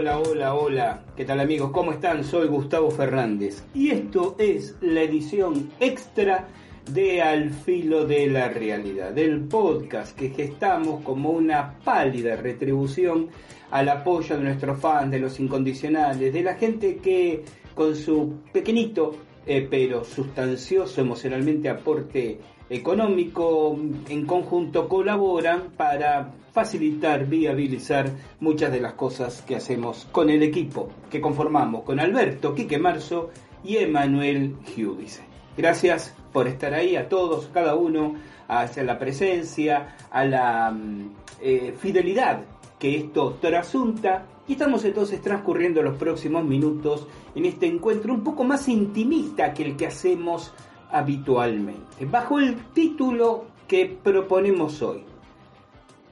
Hola, hola, hola. ¿Qué tal amigos? ¿Cómo están? Soy Gustavo Fernández y esto es la edición extra de Al filo de la realidad, del podcast que gestamos como una pálida retribución al apoyo de nuestros fans, de los incondicionales, de la gente que con su pequeñito eh, pero sustancioso emocionalmente aporte económico en conjunto colaboran para facilitar, viabilizar muchas de las cosas que hacemos con el equipo que conformamos con Alberto Quique Marzo y Emanuel Giudice. Gracias por estar ahí a todos, cada uno, hacia la presencia, a la mm, eh, fidelidad que esto trasunta y estamos entonces transcurriendo los próximos minutos en este encuentro un poco más intimista que el que hacemos habitualmente, bajo el título que proponemos hoy,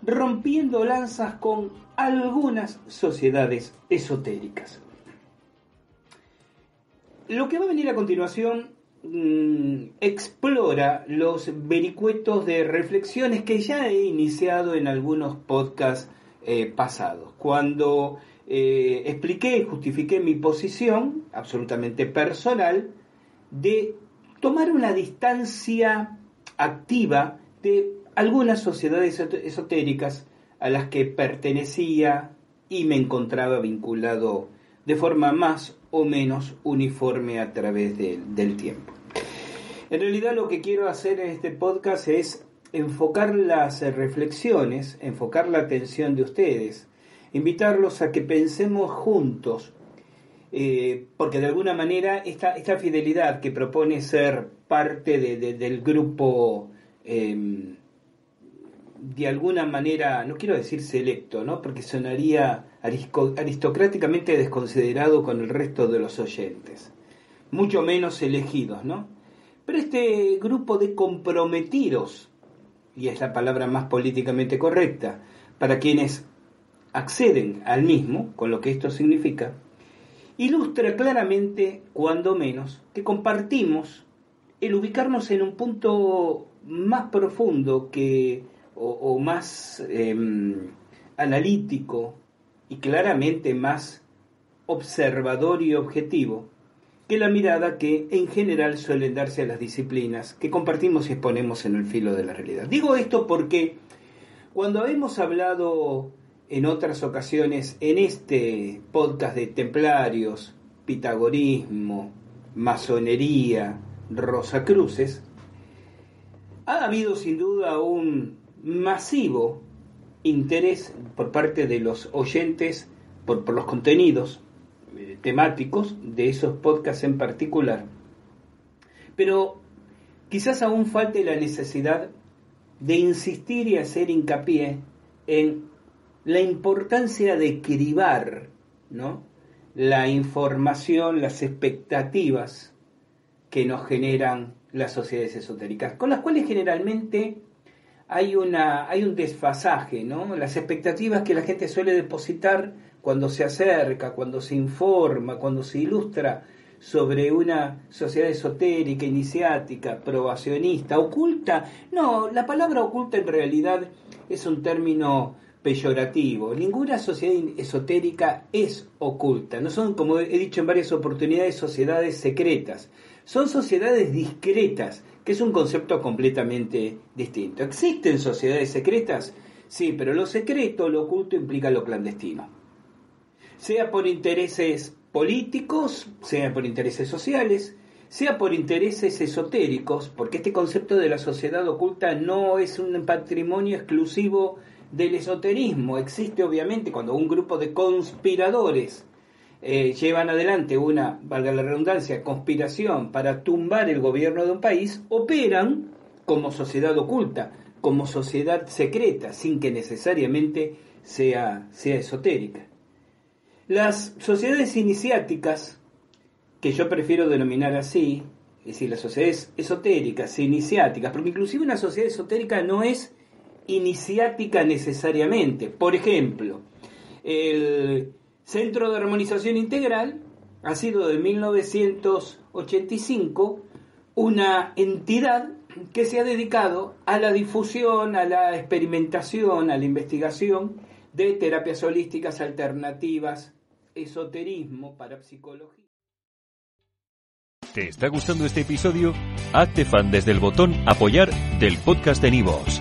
rompiendo lanzas con algunas sociedades esotéricas. Lo que va a venir a continuación mm, explora los vericuetos de reflexiones que ya he iniciado en algunos podcasts eh, pasados, cuando eh, expliqué y justifiqué mi posición absolutamente personal de tomar una distancia activa de algunas sociedades esotéricas a las que pertenecía y me encontraba vinculado de forma más o menos uniforme a través del tiempo. En realidad lo que quiero hacer en este podcast es enfocar las reflexiones, enfocar la atención de ustedes, invitarlos a que pensemos juntos, eh, porque de alguna manera esta, esta fidelidad que propone ser parte del grupo, em, de alguna manera, no quiero decir selecto, ¿no? porque sonaría aristocráticamente desconsiderado con el resto de los oyentes, mucho menos elegidos, ¿no? Pero este grupo de comprometidos y es la palabra más políticamente correcta, para quienes acceden al mismo, con lo que esto significa, ilustra claramente, cuando menos, que compartimos el ubicarnos en un punto más profundo que, o, más em, analítico y claramente más observador y objetivo que la mirada que en general suelen darse a las disciplinas que compartimos y exponemos en el filo de la realidad. Digo esto porque cuando hemos hablado en otras ocasiones en este podcast de templarios, pitagorismo, masonería, rosacruces, ha habido sin duda un masivo interés por parte de los oyentes por, por los contenidos eh, temáticos de esos podcasts en particular. Pero quizás aún falte la necesidad de insistir y hacer hincapié en la importancia de cribar ¿no? la información, las expectativas que nos generan las sociedades esotéricas, con las cuales generalmente hay, una, hay un desfasaje, ¿no? las expectativas que la gente suele depositar cuando se acerca, cuando se informa, cuando se ilustra sobre una sociedad esotérica, iniciática, probacionista, oculta. No, la palabra oculta en realidad es un término peyorativo. Ninguna sociedad esotérica es oculta. No son, como he dicho en varias oportunidades, sociedades secretas. Son sociedades discretas, que es un concepto completamente distinto. ¿Existen sociedades secretas? Sí, pero lo secreto, lo oculto implica lo clandestino sea por intereses políticos, sea por intereses sociales, sea por intereses esotéricos, porque este concepto de la sociedad oculta no es un patrimonio exclusivo del esoterismo. Existe obviamente cuando un grupo de conspiradores eh, llevan adelante una, valga la redundancia, conspiración para tumbar el gobierno de un país, operan como sociedad oculta, como sociedad secreta, sin que necesariamente sea, sea esotérica. Las sociedades iniciáticas, que yo prefiero denominar así, es decir, las sociedades esotéricas, iniciáticas, porque inclusive una sociedad esotérica no es iniciática necesariamente. Por ejemplo, el Centro de Armonización Integral ha sido de 1985 una entidad que se ha dedicado a la difusión, a la experimentación, a la investigación de terapias holísticas alternativas, esoterismo, parapsicología. ¿Te está gustando este episodio? Hazte fan desde el botón apoyar del podcast de Nivos.